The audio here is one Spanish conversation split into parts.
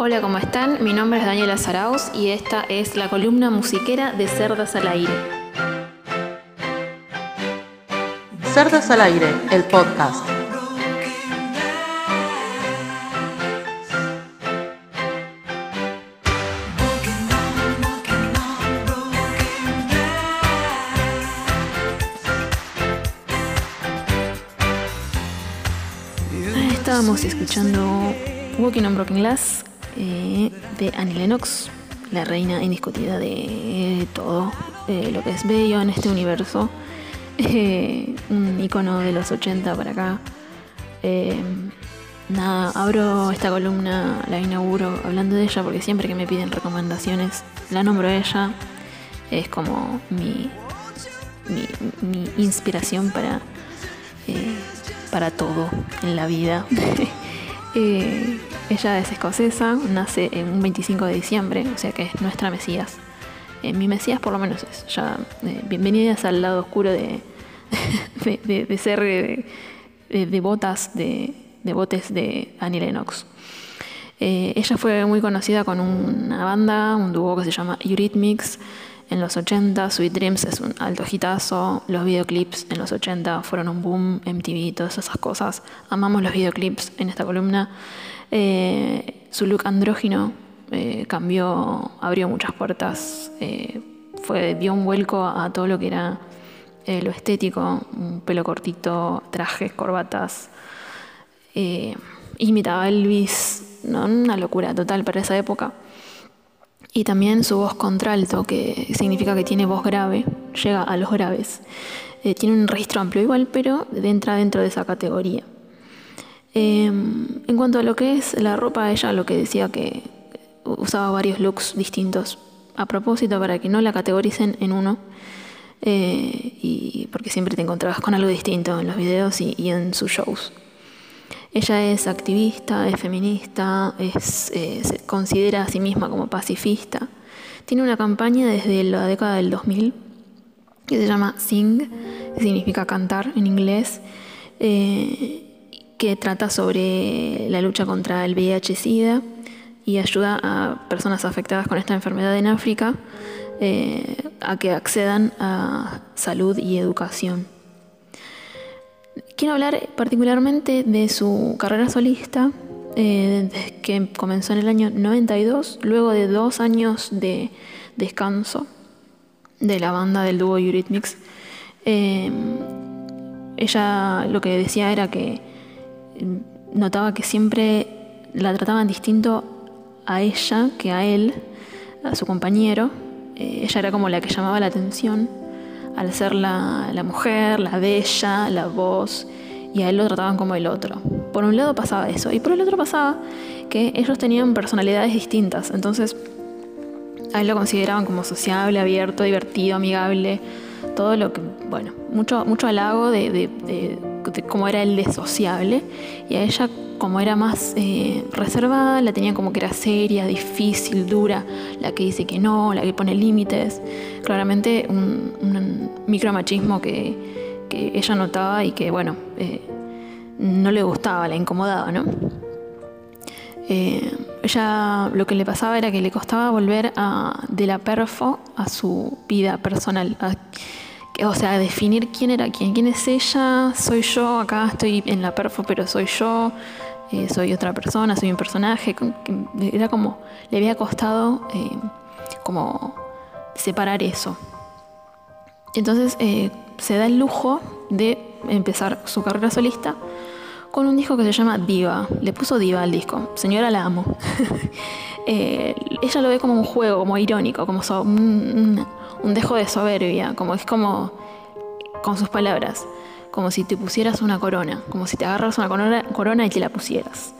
Hola, ¿cómo están? Mi nombre es Daniela Zarauz y esta es la columna musiquera de Cerdas al Aire. Cerdas al Aire, el podcast. Estábamos escuchando Walking on Broken Glass eh, de Annie Lennox, la reina indiscutida de todo eh, lo que es bello en este universo. Eh, un icono de los 80 para acá. nada, abro esta columna, la inauguro hablando de ella porque siempre que me piden recomendaciones la nombro a ella. Es como mi, mi, inspiración para, para todo en la vida. Ella es escocesa, nace en un 25 de diciembre, o sea que es nuestra Mesías. Eh, mi Mesías por lo menos es. Ya, eh, bienvenidas al lado oscuro de, ser de, botas, de, botes de Annie Lennox. Eh, ella fue muy conocida con una banda, un dúo que se llama Eurythmics en los 80. Sweet Dreams es un alto hitazo. Los videoclips en los 80 fueron un boom. MTV, todas esas cosas. Amamos los videoclips en esta columna. Eh, su look andrógino eh, cambió, abrió muchas puertas, eh, fue, dio un vuelco a todo lo que era lo estético, un pelo cortito, trajes, corbatas. imitaba a Elvis, una locura total para esa época. Y también su voz contralto, que significa que tiene voz grave, llega a los graves. tiene un registro amplio igual, pero entra dentro de esa categoría. Em, en cuanto a lo que es la ropa, ella lo que decía que usaba varios looks distintos a propósito para que no la categoricen en uno. Eh, y porque siempre te encontrabas con algo distinto en los videos y, en sus shows. Ella es activista, es feminista, es, eh, se considera a sí misma como pacifista. Tiene una campaña desde la década del 2000 que se llama Sing, que significa cantar en inglés. Eh, que trata sobre la lucha contra el VIH-Sida y ayuda a personas afectadas con esta enfermedad en África eh, a que accedan a salud y educación. Quiero hablar particularmente de su carrera solista, eh, que comenzó en el año 92, luego de dos años de descanso de la banda del dúo Eurythmics. Eh, ella lo que decía era que notaba que siempre la trataban distinto a ella que a él, a su compañero. Eh, ella era como la que llamaba la atención al ser la, mujer, la bella, la voz, y a él lo trataban como el otro. Por un lado pasaba eso, y por el otro pasaba que ellos tenían personalidades distintas, entonces a él lo consideraban como sociable, abierto, divertido, amigable, todo lo que, bueno, mucho, mucho halago de de cómo era el de sociable y a ella como era más eh, reservada, la tenía como que era seria, difícil, dura, la que dice que no, la que pone límites. Claramente un, micromachismo que, que, ella notaba y que, bueno, eh, no le gustaba, la incomodaba, ¿no? Eh, ella lo que le pasaba era que le costaba volver a, de la perfo a su vida personal, o sea, definir quién era quién, quién es ella, soy yo, acá estoy en la perfo, pero soy yo, eh, soy otra persona, soy un personaje, era como, le había costado eh, como separar eso. Entonces eh, se da el lujo de empezar su carrera solista con un disco que se llama Diva. Le puso Diva al disco. Señora la amo. ella lo ve como un juego, como irónico, como un, un dejo de soberbia, como es como, con sus palabras, como si te pusieras una corona, como si te agarras una corona, y te la pusieras.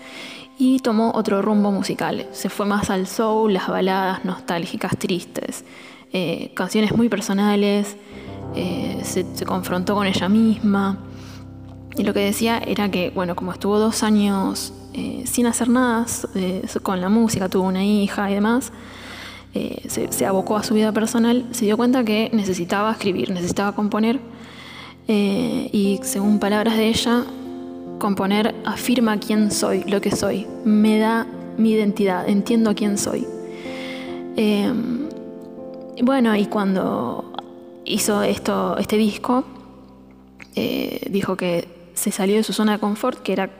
Y tomó otro rumbo musical, se fue más al soul, las baladas nostálgicas, tristes, eh, canciones muy personales, eh, se, confrontó con ella misma. Y lo que decía era que, bueno, como estuvo dos años eh, sin hacer nada con la música, tuvo una hija y demás, eh, se, abocó a su vida personal, se dio cuenta que necesitaba escribir, necesitaba componer. Eh, y según palabras de ella, componer afirma quién soy, lo que soy. Me da mi identidad, entiendo quién soy. Bueno, y cuando hizo esto, este disco, eh, dijo que se salió de su zona de confort, que era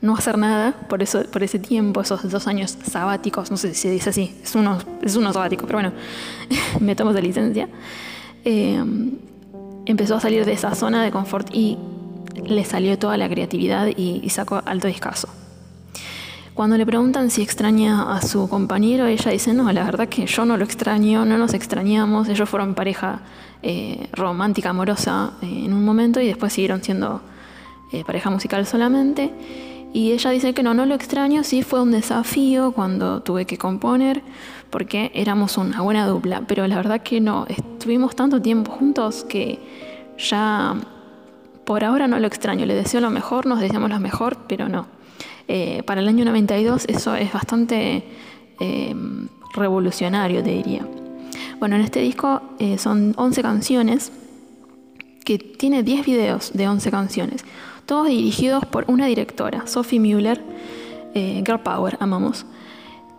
no hacer nada por, eso, por ese tiempo, esos dos años sabáticos, no sé si se dice así, es uno, es uno sabático, pero bueno, me tomo de licencia. Em, empezó a salir de esa zona de confort y le salió toda la creatividad y, sacó alto discazo. Cuando le preguntan si extraña a su compañero, ella dice, no, la verdad que yo no lo extraño, no nos extrañamos, ellos fueron pareja eh, romántica, amorosa eh, en un momento y después siguieron siendo eh, pareja musical solamente. Y ella dice que no, no lo extraño, sí fue un desafío cuando tuve que componer, porque éramos una buena dupla, pero la verdad que no, estuvimos tanto tiempo juntos que ya por ahora no lo extraño, le deseo lo mejor, nos deseamos lo mejor, pero no. Eh, para el año 92 eso es bastante eh, revolucionario, te diría. Bueno, en este disco son 11 canciones, que tiene 10 videos de 11 canciones, todos dirigidos por una directora, Sophie Mueller, Girl Power, amamos,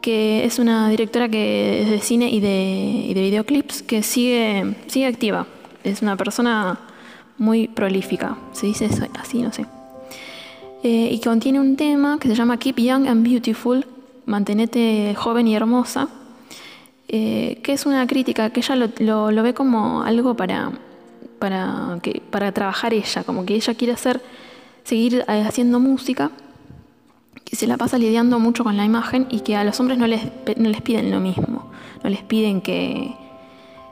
que es una directora que es de cine y de, y de videoclips que sigue, sigue activa. Es una persona muy prolífica, se dice así, no sé. Eh, y contiene un tema que se llama Keep Young and Beautiful, mantenete joven y hermosa, eh, que es una crítica que ella lo, lo, ve como algo para, para, que, para trabajar ella, como que ella quiere hacer, seguir eh, haciendo música, que se la pasa lidiando mucho con la imagen y que a los hombres no les, no les piden lo mismo, no les piden que,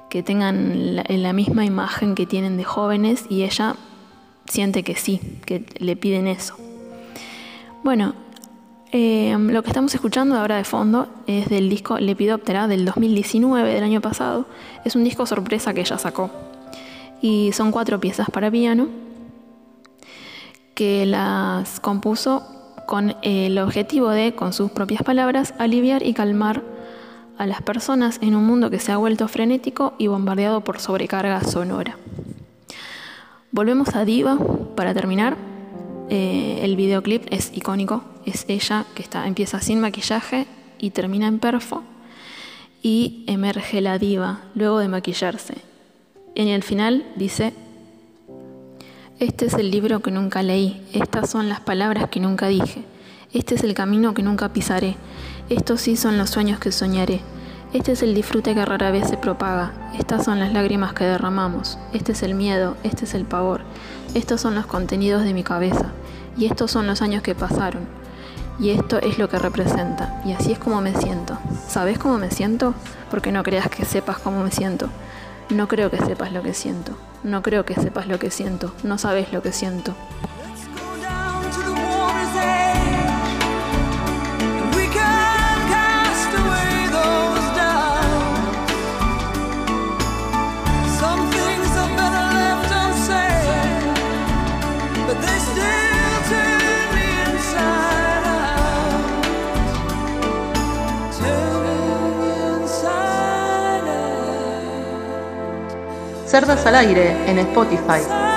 que tengan la, misma imagen que tienen de jóvenes y ella siente que sí, que le piden eso. Bueno, eh, lo que estamos escuchando ahora de fondo es del disco Lepidoptera del 2019, del año pasado. Es un disco sorpresa que ella sacó. Y son cuatro piezas para piano que las compuso con el objetivo de, con sus propias palabras, aliviar y calmar a las personas en un mundo que se ha vuelto frenético y bombardeado por sobrecarga sonora. Volvemos a Diva para terminar. Eh, el videoclip es icónico, es ella que está, empieza sin maquillaje y termina en perfo y emerge la diva luego de maquillarse. En el final dice, este es el libro que nunca leí, estas son las palabras que nunca dije, este es el camino que nunca pisaré, estos sí son los sueños que soñaré. Este es el disfrute que rara vez se propaga. Estas son las lágrimas que derramamos. Este es el miedo, este es el pavor. Estos son los contenidos de mi cabeza. Y estos son los años que pasaron. Y esto es lo que representa. Y así es como me siento. ¿Sabes cómo me siento? Porque no creas que sepas cómo me siento. No creo que sepas lo que siento. No creo que sepas lo que siento. No sabes lo que siento. Cerdas al aire en Spotify.